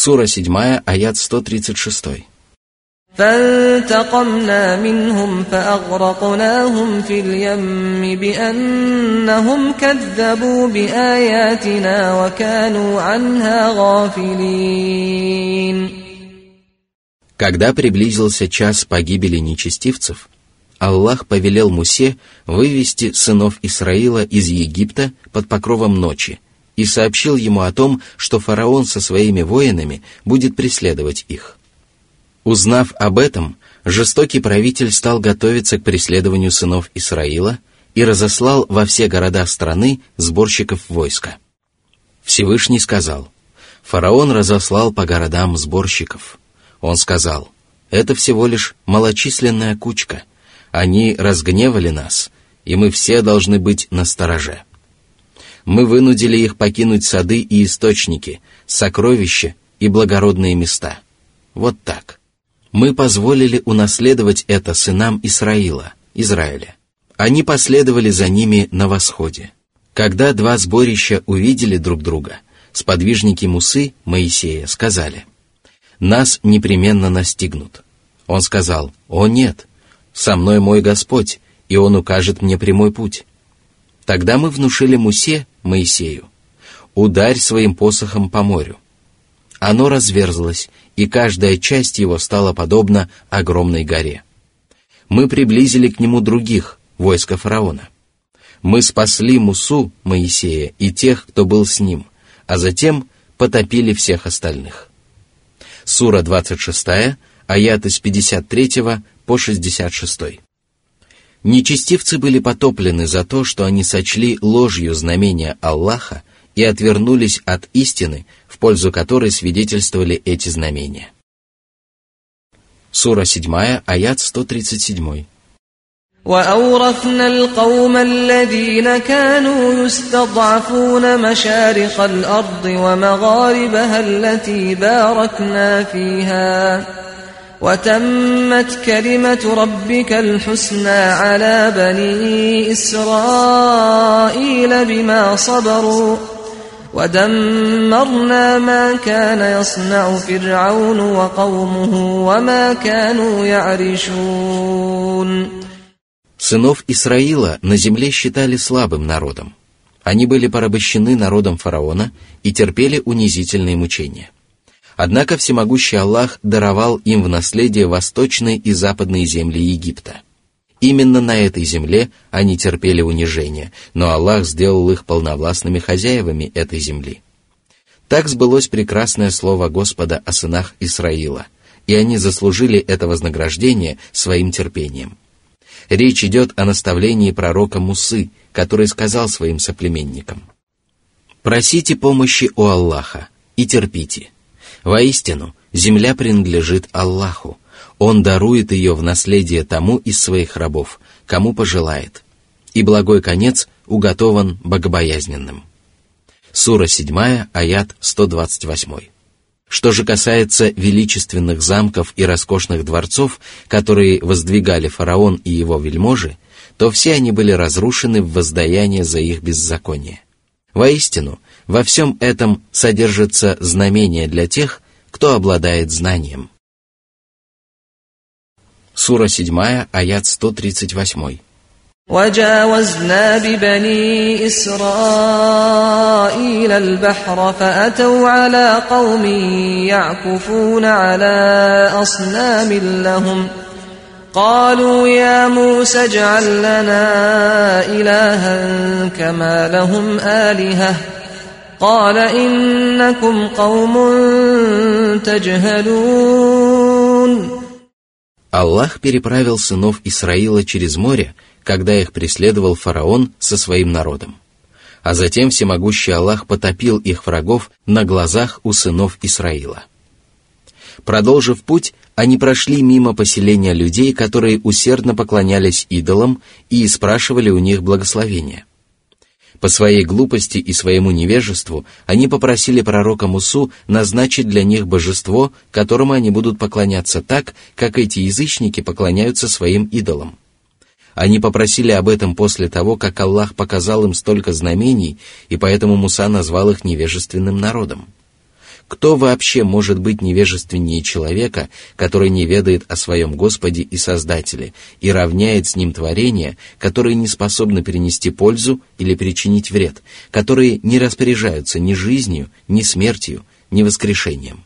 Сура 7, аят 136. فانتقمنا منهم فأغرقناهم في اليم بأنهم كذبوا بآياتنا وكانوا عنها غافلين Когда приблизился час погибели нечестивцев, Аллах повелел Мусе вывести сынов Исраила из Египта под покровом ночи и сообщил ему о том, что фараон со своими воинами будет преследовать их. Узнав об этом, жестокий правитель стал готовиться к преследованию сынов Исраила и разослал во все города страны сборщиков войска. Всевышний сказал, фараон разослал по городам сборщиков – он сказал, это всего лишь малочисленная кучка. Они разгневали нас, и мы все должны быть на стороже. Мы вынудили их покинуть сады и источники, сокровища и благородные места. Вот так. Мы позволили унаследовать это сынам Исраила, Израиля. Они последовали за ними на восходе. Когда два сборища увидели друг друга, сподвижники Мусы, Моисея, сказали, нас непременно настигнут. Он сказал, «О нет, со мной мой Господь, и Он укажет мне прямой путь». Тогда мы внушили Мусе, Моисею, «Ударь своим посохом по морю». Оно разверзлось, и каждая часть его стала подобна огромной горе. Мы приблизили к нему других, войска фараона. Мы спасли Мусу, Моисея, и тех, кто был с ним, а затем потопили всех остальных. Сура 26, аят из 53 по 66. Нечестивцы были потоплены за то, что они сочли ложью знамения Аллаха и отвернулись от истины, в пользу которой свидетельствовали эти знамения. Сура 7, аят 137. وأورثنا القوم الذين كانوا يستضعفون مشارق الأرض ومغاربها التي باركنا فيها وتمت كلمة ربك الحسنى على بني إسرائيل بما صبروا ودمرنا ما كان يصنع فرعون وقومه وما كانوا يعرشون Сынов Исраила на земле считали слабым народом. Они были порабощены народом фараона и терпели унизительные мучения. Однако всемогущий Аллах даровал им в наследие восточные и западные земли Египта. Именно на этой земле они терпели унижение, но Аллах сделал их полновластными хозяевами этой земли. Так сбылось прекрасное слово Господа о сынах Исраила, и они заслужили это вознаграждение своим терпением. Речь идет о наставлении пророка Мусы, который сказал своим соплеменникам, «Просите помощи у Аллаха и терпите. Воистину, земля принадлежит Аллаху. Он дарует ее в наследие тому из своих рабов, кому пожелает. И благой конец уготован богобоязненным». Сура 7, аят 128. Что же касается величественных замков и роскошных дворцов, которые воздвигали фараон и его вельможи, то все они были разрушены в воздаяние за их беззаконие. Воистину, во всем этом содержится знамение для тех, кто обладает знанием. Сура 7, аят 138. وجاوزنا ببني إسرائيل البحر فأتوا على قوم يعكفون على أصنام لهم قالوا يا موسى اجعل لنا إلها كما لهم آلهة قال إنكم قوم تجهلون Аллах переправил сынов Исраила через море, когда их преследовал фараон со своим народом. А затем всемогущий Аллах потопил их врагов на глазах у сынов Исраила. Продолжив путь, они прошли мимо поселения людей, которые усердно поклонялись идолам и спрашивали у них благословения. по своей глупости и своему невежеству они попросили пророка Мусу назначить для них божество, которому они будут поклоняться так, как эти язычники поклоняются своим идолам. Они попросили об этом после того, как Аллах показал им столько знамений, и поэтому Муса назвал их невежественным народом. Кто вообще может быть невежественнее человека, который не ведает о своем Господе и Создателе и равняет с ним творения, которые не способны перенести пользу или причинить вред, которые не распоряжаются ни жизнью, ни смертью, ни воскрешением?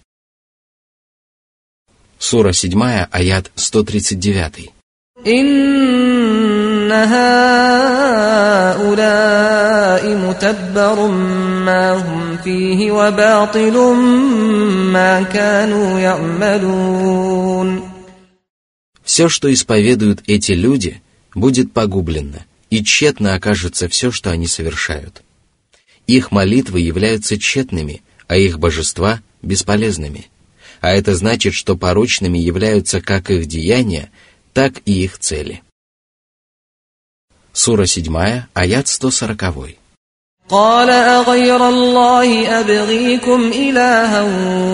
Сура 7, аят 139. إن هؤلاء متبر ما هم فيه وباطل ما كانوا يعملون Все, что исповедуют эти люди, будет погублено, и тщетно окажется все, что они совершают. Их молитвы являются тщетными, а их божества – бесполезными. А это значит, что порочными являются как их деяния, так и их цели. Сура 7, аят 140. قال أغير الله أبغيكم إلها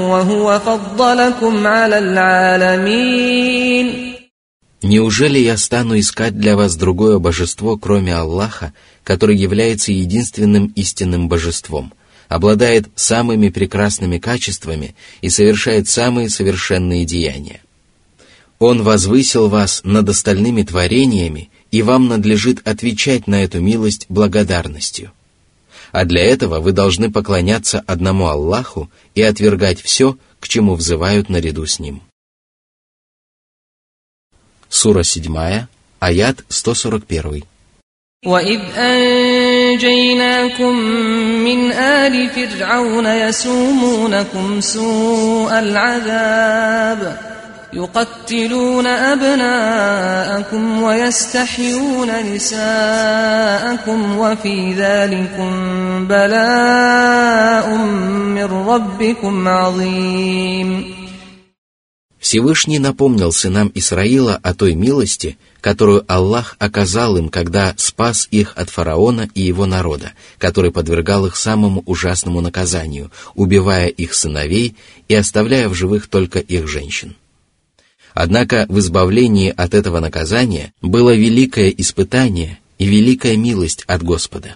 وهو فضلكم على العالمين Неужели я стану искать для вас другое божество, кроме Аллаха, который является единственным истинным божеством, обладает самыми прекрасными качествами и совершает самые совершенные деяния? Он возвысил вас над остальными творениями, и вам надлежит отвечать на эту милость благодарностью. А для этого вы должны поклоняться одному Аллаху и отвергать все, к чему взывают наряду с Ним. Сура 7, аят 141. وإذ أنجيناكم من آل فرعون يسومونكم سوء العذاب يقتلون أبناءكم ويستحيون نساءكم وفي ذلكم بلاء من ربكم عظيم Всевышний напомнил сынам Исраила о той милости, которую Аллах оказал им, когда спас их от фараона и его народа, который подвергал их самому ужасному наказанию, убивая их сыновей и оставляя в живых только их женщин. Однако в избавлении от этого наказания было великое испытание и великая милость от Господа.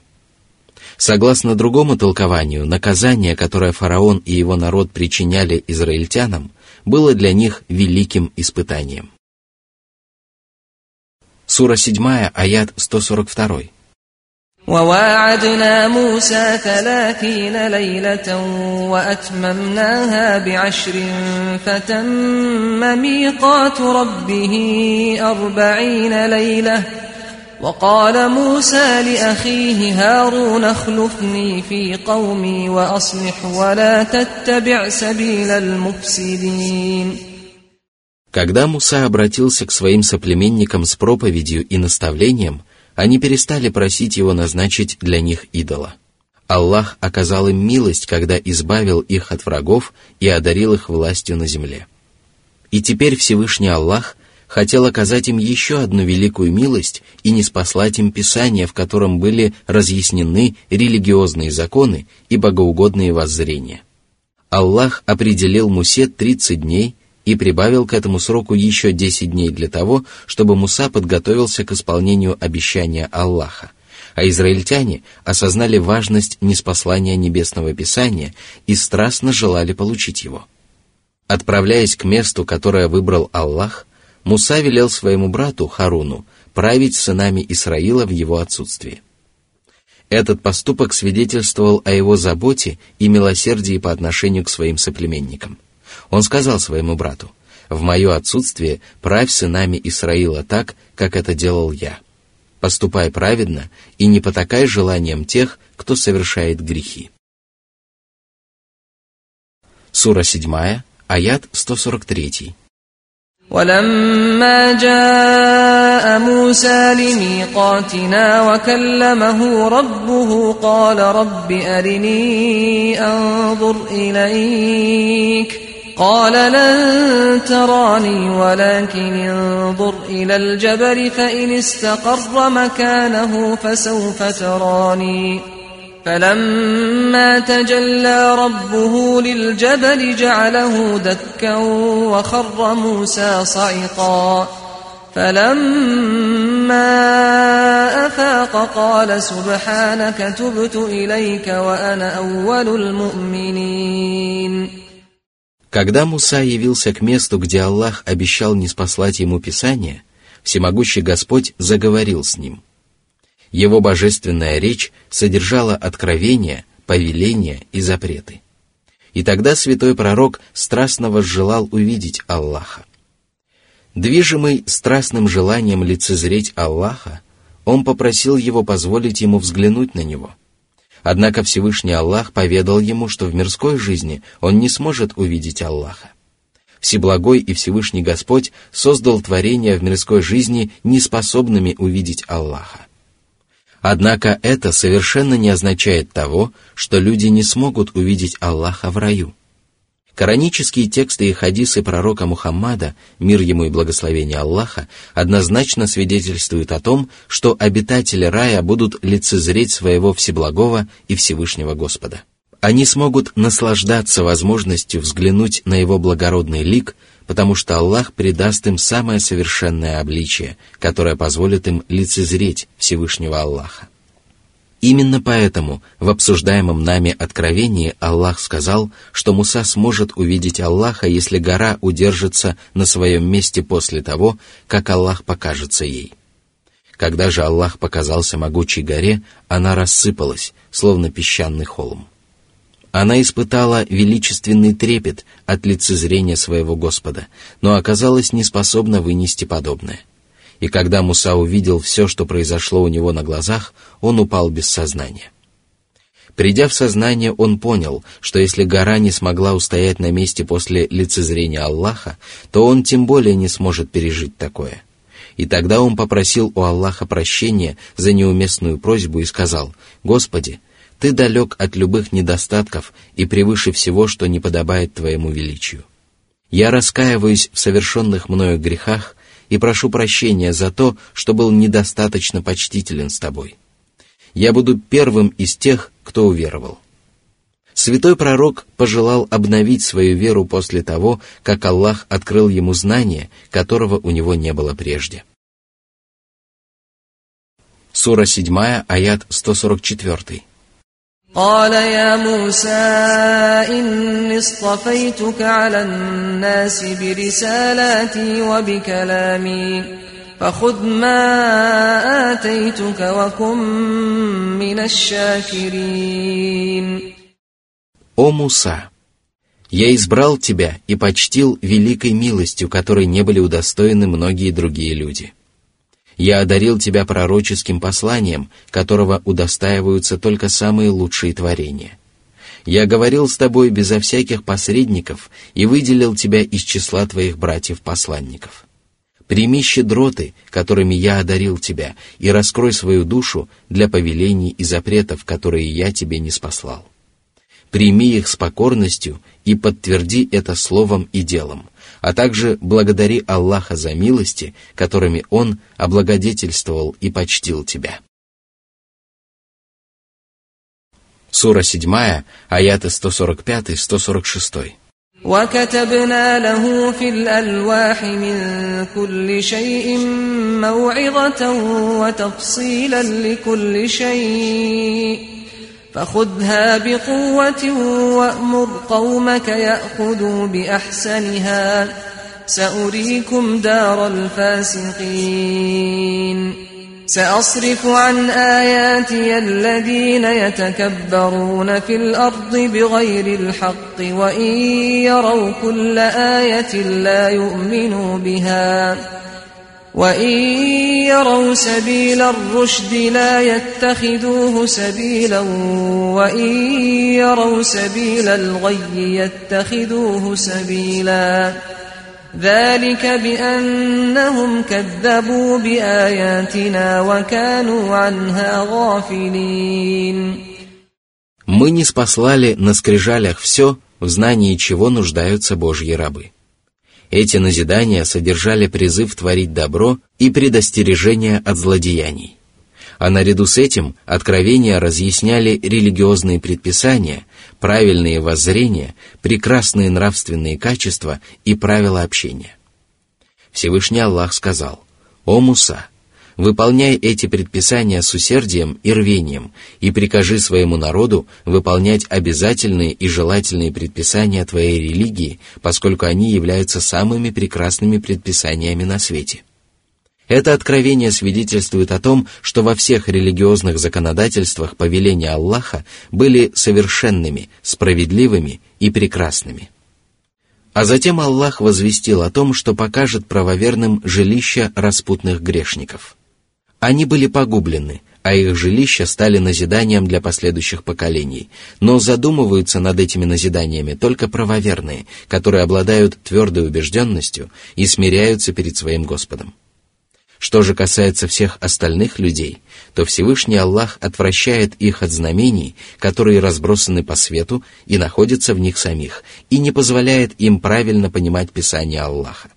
Согласно другому толкованию, наказание, которое фараон и его народ причиняли израильтянам, было для них великим испытанием. Сура 7, аят 142. وواعدنا موسى ثلاثين ليلة وأتممناها بعشر فتم ميقات ربه أربعين ليلة وقال موسى لأخيه هارون اخلفني في قومي وأصلح ولا تتبع سبيل المفسدين Когда Муса обратился к своим соплеменникам с проповедью и наставлением – они перестали просить его назначить для них идола. Аллах оказал им милость, когда избавил их от врагов и одарил их властью на земле. И теперь Всевышний Аллах хотел оказать им еще одну великую милость и не спаслать им Писание, в котором были разъяснены религиозные законы и богоугодные воззрения. Аллах определил Мусе 30 дней – и прибавил к этому сроку еще 10 дней для того, чтобы Муса подготовился к исполнению обещания Аллаха, а израильтяне осознали важность неспослания Небесного Писания и страстно желали получить его. Отправляясь к месту, которое выбрал Аллах, Муса велел своему брату Харуну править сынами Исраила в его отсутствии. Этот поступок свидетельствовал о его заботе и милосердии по отношению к своим соплеменникам. Он сказал своему брату, «В мое отсутствие правь сынами Исраила так, как это делал я. Поступай праведно и не потакай желанием тех, кто совершает грехи». Сура 7, аят 143. ولما جاء موسى لميقاتنا وكلمه ربه قال رب أرني أنظر إليك قال لن تراني ولكن انظر إلى الجبل فإن استقر مكانه فسوف تراني. فلما تجلى ربه للجبل جعله دكا وخر موسى صعقا. فلما أفاق قال سبحانك تبت إليك وأنا أول المؤمنين. Когда Муса явился к месту, где Аллах обещал не спаслать ему Писание, всемогущий Господь заговорил с ним. Его божественная речь содержала откровения, повеления и запреты. И тогда святой пророк страстно возжелал увидеть Аллаха. Движимый страстным желанием лицезреть Аллаха, он попросил его позволить ему взглянуть на него. Однако Всевышний Аллах поведал ему, что в мирской жизни он не сможет увидеть Аллаха. Всеблагой и Всевышний Господь создал творения в мирской жизни неспособными увидеть Аллаха. Однако это совершенно не означает того, что люди не смогут увидеть Аллаха в раю – Коранические тексты и хадисы пророка Мухаммада, мир ему и благословение Аллаха, однозначно свидетельствуют о том, что обитатели рая будут лицезреть своего Всеблагого и Всевышнего Господа. Они смогут наслаждаться возможностью взглянуть на его благородный лик, потому что Аллах придаст им самое совершенное обличие, которое позволит им лицезреть Всевышнего Аллаха. Именно поэтому в обсуждаемом нами откровении Аллах сказал, что Муса сможет увидеть Аллаха, если гора удержится на своем месте после того, как Аллах покажется ей. Когда же Аллах показался могучей горе, она рассыпалась, словно песчаный холм. Она испытала величественный трепет от лицезрения своего Господа, но оказалась неспособна вынести подобное – и когда Муса увидел все, что произошло у него на глазах, он упал без сознания. Придя в сознание, он понял, что если гора не смогла устоять на месте после лицезрения Аллаха, то он тем более не сможет пережить такое. И тогда он попросил у Аллаха прощения за неуместную просьбу и сказал, «Господи, Ты далек от любых недостатков и превыше всего, что не подобает Твоему величию. Я раскаиваюсь в совершенных мною грехах и прошу прощения за то, что был недостаточно почтителен с тобой. Я буду первым из тех, кто уверовал. Святой пророк пожелал обновить свою веру после того, как Аллах открыл ему знание, которого у него не было прежде. Сура 7, аят 144. قال يا موسى إني اصطفيتك على الناس برسالاتي وبكلامي فخذ ما آتيتك وكن من الشاكرين О Муса! Я избрал тебя и почтил великой милостью, которой не были удостоены многие другие люди. Я одарил тебя пророческим посланием, которого удостаиваются только самые лучшие творения. Я говорил с тобой безо всяких посредников и выделил тебя из числа твоих братьев-посланников. Прими щедроты, которыми я одарил тебя, и раскрой свою душу для повелений и запретов, которые я тебе не спаслал. Прими их с покорностью и подтверди это словом и делом, а также благодари Аллаха за милости, которыми Он облагодетельствовал и почтил тебя. Сура 7, аяты 145-146. وكتبنا له في الألواح من كل شيء موعظة وتفصيلا لكل شيء فخذها بقوة وأمر قومك يأخذوا بأحسنها. سأريكم دار الفاسقين. سأصرف عن آياتي الذين يتكبرون في الأرض بغير الحق وإن يروا كل آية لا يؤمنوا بها. وإن يروا سبيل الرشد لا يتخذوه سبيلا وإن يروا سبيل الغي يتخذوه سبيلا ذلك بأنهم كذبوا بآياتنا وكانوا عنها غافلين Мы не спаслали на скрижалях все, в знании чего нуждаются Божьи рабы. Эти назидания содержали призыв творить добро и предостережение от злодеяний. А наряду с этим откровения разъясняли религиозные предписания, правильные воззрения, прекрасные нравственные качества и правила общения. Всевышний Аллах сказал, «О Муса, выполняй эти предписания с усердием и рвением, и прикажи своему народу выполнять обязательные и желательные предписания твоей религии, поскольку они являются самыми прекрасными предписаниями на свете. Это откровение свидетельствует о том, что во всех религиозных законодательствах повеления Аллаха были совершенными, справедливыми и прекрасными. А затем Аллах возвестил о том, что покажет правоверным жилища распутных грешников. Они были погублены, а их жилища стали назиданием для последующих поколений, но задумываются над этими назиданиями только правоверные, которые обладают твердой убежденностью и смиряются перед своим Господом. Что же касается всех остальных людей, то Всевышний Аллах отвращает их от знамений, которые разбросаны по свету и находятся в них самих, и не позволяет им правильно понимать Писание Аллаха.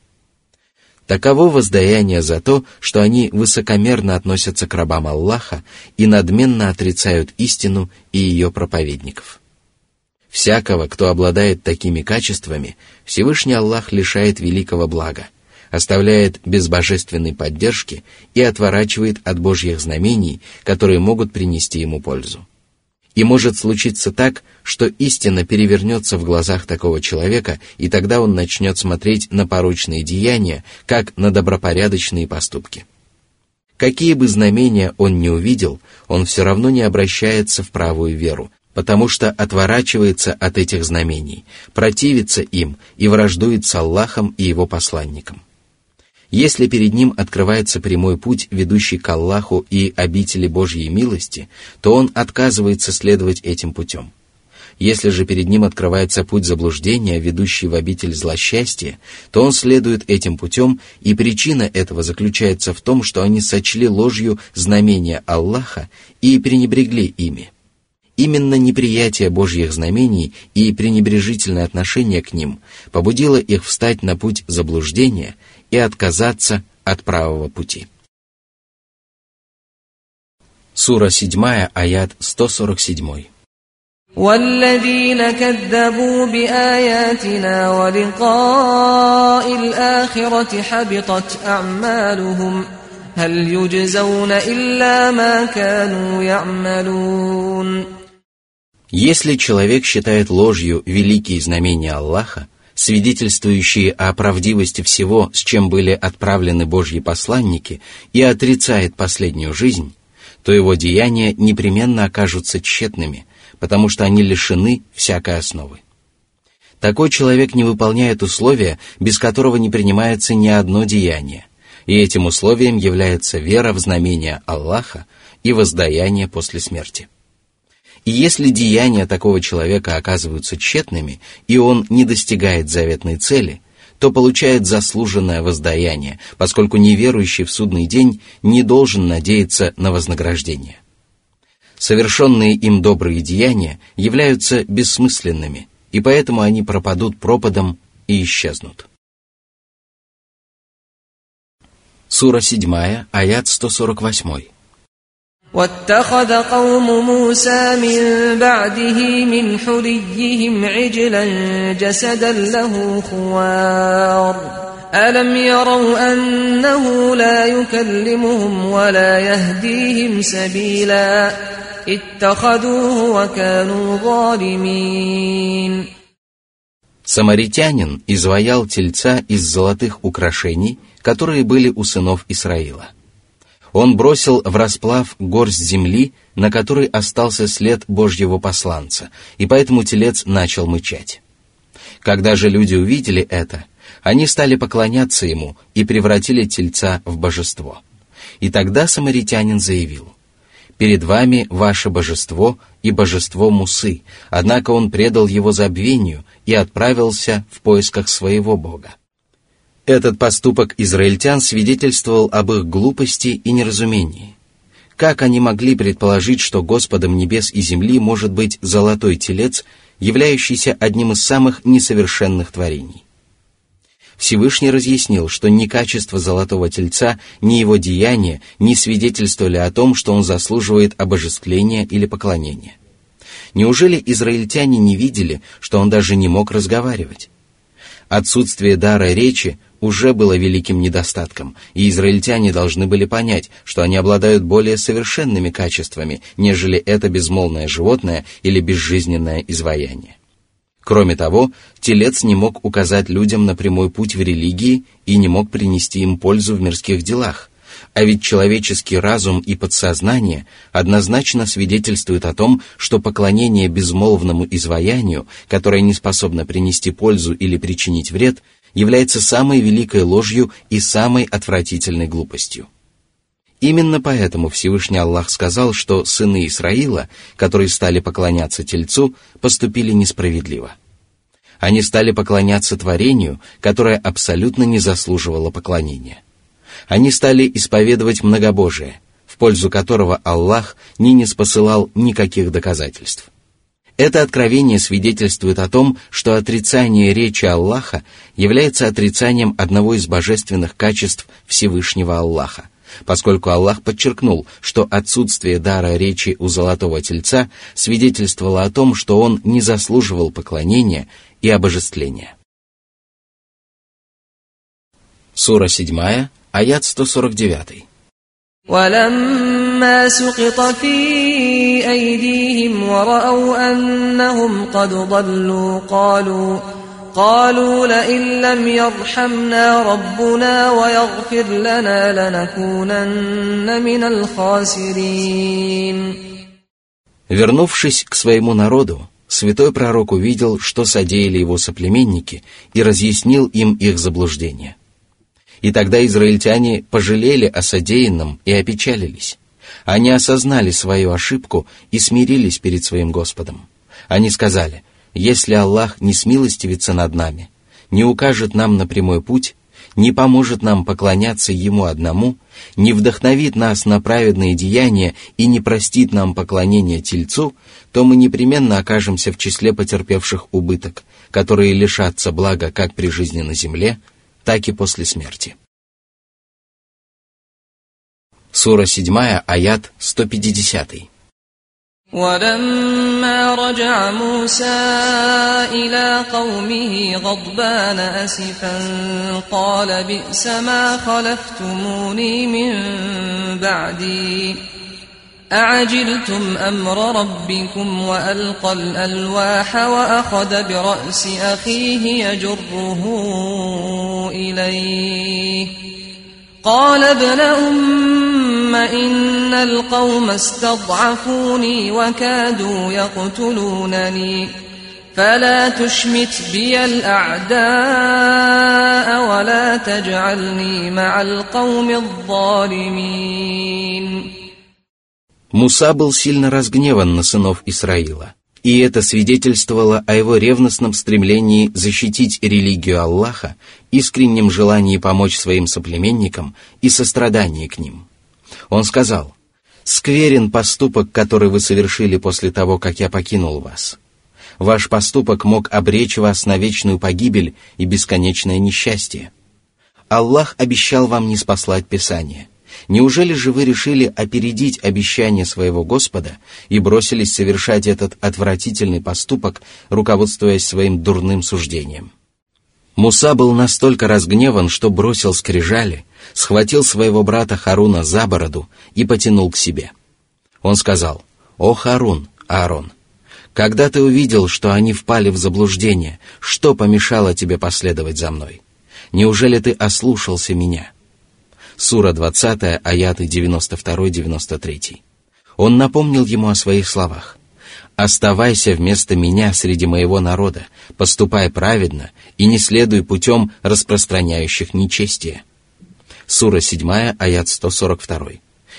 Таково воздаяние за то, что они высокомерно относятся к рабам Аллаха и надменно отрицают истину и ее проповедников. Всякого, кто обладает такими качествами, Всевышний Аллах лишает великого блага – оставляет без божественной поддержки и отворачивает от Божьих знамений, которые могут принести ему пользу. И может случиться так, что истина перевернется в глазах такого человека, и тогда он начнет смотреть на порочные деяния, как на добропорядочные поступки. Какие бы знамения он ни увидел, он все равно не обращается в правую веру, потому что отворачивается от этих знамений, противится им и враждует с Аллахом и его посланником. Если перед ним открывается прямой путь, ведущий к Аллаху и обители Божьей милости, то он отказывается следовать этим путем. Если же перед ним открывается путь заблуждения, ведущий в обитель злосчастья, то он следует этим путем, и причина этого заключается в том, что они сочли ложью знамения Аллаха и пренебрегли ими. Именно неприятие Божьих знамений и пренебрежительное отношение к ним побудило их встать на путь заблуждения – и отказаться от правого пути. Сура 7, аят 147. والذين كذبوا بآياتنا ولقاء الآخرة حبطت أعمالهم هل يجزون إلا ما كانوا يعملون Если человек считает ложью великие знамения Аллаха, свидетельствующие о правдивости всего, с чем были отправлены Божьи посланники, и отрицает последнюю жизнь, то его деяния непременно окажутся тщетными, потому что они лишены всякой основы. Такой человек не выполняет условия, без которого не принимается ни одно деяние, и этим условием является вера в знамения Аллаха и воздаяние после смерти. И если деяния такого человека оказываются тщетными, и он не достигает заветной цели, то получает заслуженное воздаяние, поскольку неверующий в судный день не должен надеяться на вознаграждение. Совершенные им добрые деяния являются бессмысленными, и поэтому они пропадут пропадом и исчезнут. Сура 7, аят 148. واتخذ قوم موسى من بعده من حليهم عجلا جسدا له خوار الم يروا انه لا يكلمهم ولا يهديهم سبيلا اتخذوه وكانوا ظالمين Самаритянин изваял тельца из золотых украшений, которые были у сынов Исраила – он бросил в расплав горсть земли, на которой остался след Божьего посланца, и поэтому телец начал мычать. Когда же люди увидели это, они стали поклоняться ему и превратили тельца в божество. И тогда самаритянин заявил, «Перед вами ваше божество и божество Мусы, однако он предал его забвению и отправился в поисках своего бога». Этот поступок израильтян свидетельствовал об их глупости и неразумении. Как они могли предположить, что Господом небес и земли может быть золотой телец, являющийся одним из самых несовершенных творений? Всевышний разъяснил, что ни качество золотого тельца, ни его деяния не свидетельствовали о том, что он заслуживает обожествления или поклонения. Неужели израильтяне не видели, что он даже не мог разговаривать? Отсутствие дара речи уже было великим недостатком, и израильтяне должны были понять, что они обладают более совершенными качествами, нежели это безмолвное животное или безжизненное изваяние. Кроме того, телец не мог указать людям на прямой путь в религии и не мог принести им пользу в мирских делах, а ведь человеческий разум и подсознание однозначно свидетельствуют о том, что поклонение безмолвному изваянию, которое не способно принести пользу или причинить вред, является самой великой ложью и самой отвратительной глупостью. Именно поэтому Всевышний Аллах сказал, что сыны Исраила, которые стали поклоняться Тельцу, поступили несправедливо. Они стали поклоняться творению, которое абсолютно не заслуживало поклонения. Они стали исповедовать многобожие, в пользу которого Аллах не не спосылал никаких доказательств. Это откровение свидетельствует о том, что отрицание речи Аллаха является отрицанием одного из божественных качеств Всевышнего Аллаха, поскольку Аллах подчеркнул, что отсутствие дара речи у золотого тельца свидетельствовало о том, что он не заслуживал поклонения и обожествления. Сура 7, аят 149. ولما سقط في أيديهم ورأوا أنهم قد ضلوا قالوا قالوا لئن لم يرحمنا ربنا ويغفر لنا لنكونن من الخاسرين Вернувшись к своему народу, святой пророк увидел, что содеяли его соплеменники, и разъяснил им их заблуждение – И тогда израильтяне пожалели о содеянном и опечалились. Они осознали свою ошибку и смирились перед своим Господом. Они сказали, если Аллах не смилостивится над нами, не укажет нам на прямой путь, не поможет нам поклоняться Ему одному, не вдохновит нас на праведные деяния и не простит нам поклонение Тельцу, то мы непременно окажемся в числе потерпевших убыток, которые лишатся блага как при жизни на земле, так и после смерти. Сура 7, аят 150. ولما رجع موسى إلى قومه غضبان أسفا قال بئس ما خلفتموني من بعدي أعجلتم أمر ربكم وألقى الألواح وأخذ برأس أخيه يجره إليه. قال ابن أم إن القوم استضعفوني وكادوا يقتلونني. فلا تشمت بي الأعداء ولا تجعلني مع القوم الظالمين. Муса был сильно разгневан на сынов Исраила, и это свидетельствовало о его ревностном стремлении защитить религию Аллаха, искреннем желании помочь своим соплеменникам и сострадании к ним. Он сказал, «Скверен поступок, который вы совершили после того, как я покинул вас. Ваш поступок мог обречь вас на вечную погибель и бесконечное несчастье. Аллах обещал вам не спаслать Писание» Неужели же вы решили опередить обещание своего Господа и бросились совершать этот отвратительный поступок, руководствуясь своим дурным суждением? Муса был настолько разгневан, что бросил скрижали, схватил своего брата Харуна за бороду и потянул к себе. Он сказал, «О Харун, Аарон, когда ты увидел, что они впали в заблуждение, что помешало тебе последовать за мной? Неужели ты ослушался меня?» Сура 20, аяты 92-93. Он напомнил ему о своих словах. «Оставайся вместо меня среди моего народа, поступай праведно и не следуй путем распространяющих нечестие». Сура 7, аят 142.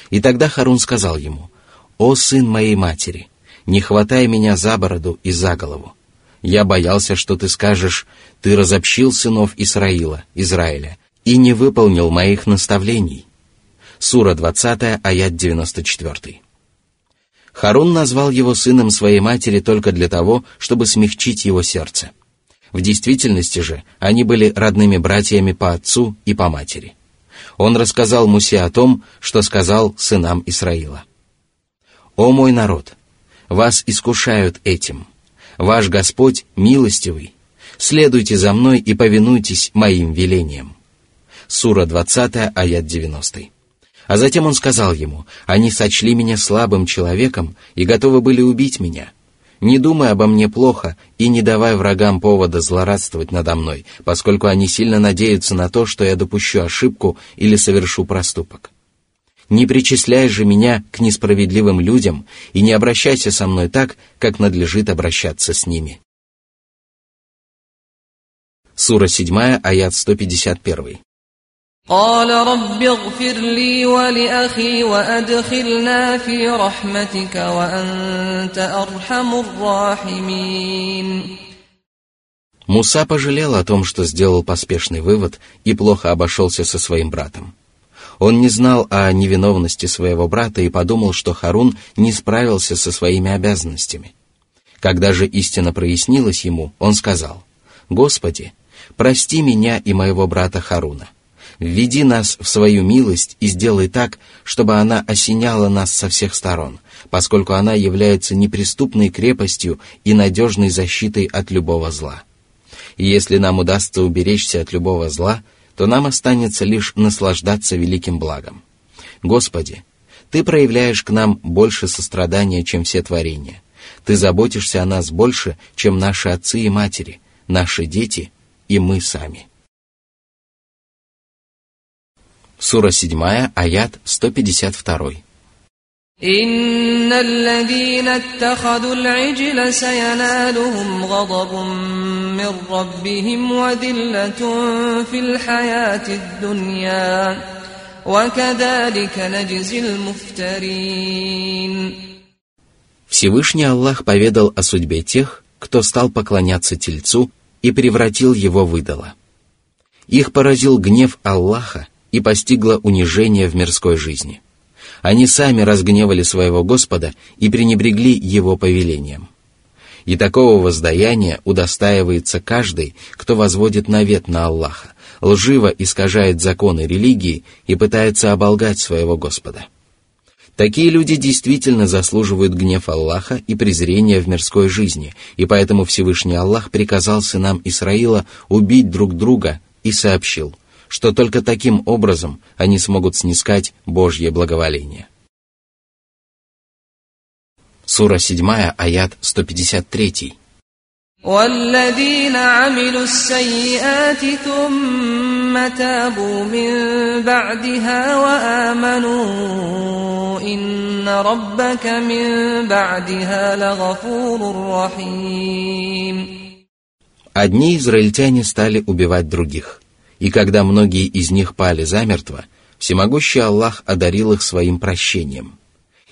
И тогда Харун сказал ему, «О сын моей матери, не хватай меня за бороду и за голову. Я боялся, что ты скажешь, ты разобщил сынов Исраила, Израиля, и не выполнил моих наставлений. Сура 20, аят 94. Харун назвал его сыном своей матери только для того, чтобы смягчить его сердце. В действительности же они были родными братьями по отцу и по матери. Он рассказал Мусе о том, что сказал сынам Исраила. «О мой народ! Вас искушают этим. Ваш Господь милостивый. Следуйте за мной и повинуйтесь моим велениям. Сура 20, аят 90. А затем он сказал ему, «Они сочли меня слабым человеком и готовы были убить меня. Не думай обо мне плохо и не давай врагам повода злорадствовать надо мной, поскольку они сильно надеются на то, что я допущу ошибку или совершу проступок. Не причисляй же меня к несправедливым людям и не обращайся со мной так, как надлежит обращаться с ними». Сура 7, аят 151. قال رب اغفر لي ولأخي وأدخلنا في رحمتك وأنت أرحم الراحمين Муса пожалел о том, что сделал поспешный вывод и плохо обошелся со своим братом. Он не знал о невиновности своего брата и подумал, что Харун не справился со своими обязанностями. Когда же истина прояснилась ему, он сказал, «Господи, прости меня и моего брата Харуна» Введи нас в свою милость и сделай так, чтобы она осеняла нас со всех сторон, поскольку она является неприступной крепостью и надежной защитой от любого зла. И если нам удастся уберечься от любого зла, то нам останется лишь наслаждаться великим благом. Господи, Ты проявляешь к нам больше сострадания, чем все творения. Ты заботишься о нас больше, чем наши отцы и матери, наши дети и мы сами. Сура 7, аят 152. إن الذين اتخذوا العجل سينالهم غضب من ربهم وذلة في الحياة الدنيا وكذلك نجزي المفترين Всевышний Аллах поведал о судьбе тех, кто стал поклоняться Тельцу и превратил его в идола. Их поразил гнев Аллаха, и постигло унижение в мирской жизни. Они сами разгневали своего Господа и пренебрегли Его повелением. И такого воздаяния удостаивается каждый, кто возводит навет на Аллаха, лживо искажает законы религии и пытается оболгать своего Господа. Такие люди действительно заслуживают гнев Аллаха и презрения в мирской жизни, и поэтому Всевышний Аллах приказал сынам Исраила убить друг друга и сообщил – что только таким образом они смогут снискать Божье благоволение. Сура 7, аят 153. والذين عملوا السيئات ثم تابوا من بعدها وآمنوا إن ربك من بعدها لغفور رحيم Одни израильтяне стали убивать других – и когда многие из них пали замертво, всемогущий Аллах одарил их своим прощением.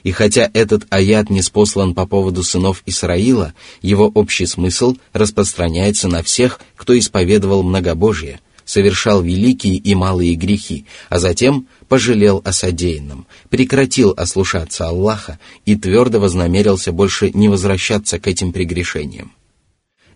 И хотя этот аят не спослан по поводу сынов Исраила, его общий смысл распространяется на всех, кто исповедовал многобожие, совершал великие и малые грехи, а затем пожалел о содеянном, прекратил ослушаться Аллаха и твердо вознамерился больше не возвращаться к этим прегрешениям.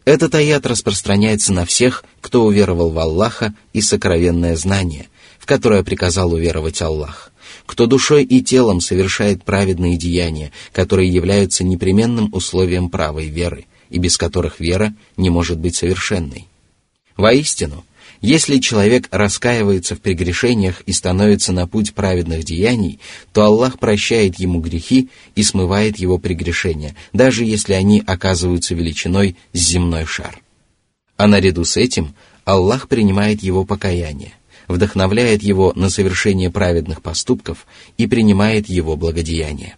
Этот аят распространяется на всех, кто уверовал в Аллаха и сокровенное знание, в которое приказал уверовать Аллах, кто душой и телом совершает праведные деяния, которые являются непременным условием правой веры, и без которых вера не может быть совершенной. Воистину, если человек раскаивается в прегрешениях и становится на путь праведных деяний, то Аллах прощает ему грехи и смывает его прегрешения, даже если они оказываются величиной с земной шар. А наряду с этим Аллах принимает его покаяние, вдохновляет его на совершение праведных поступков и принимает его благодеяние.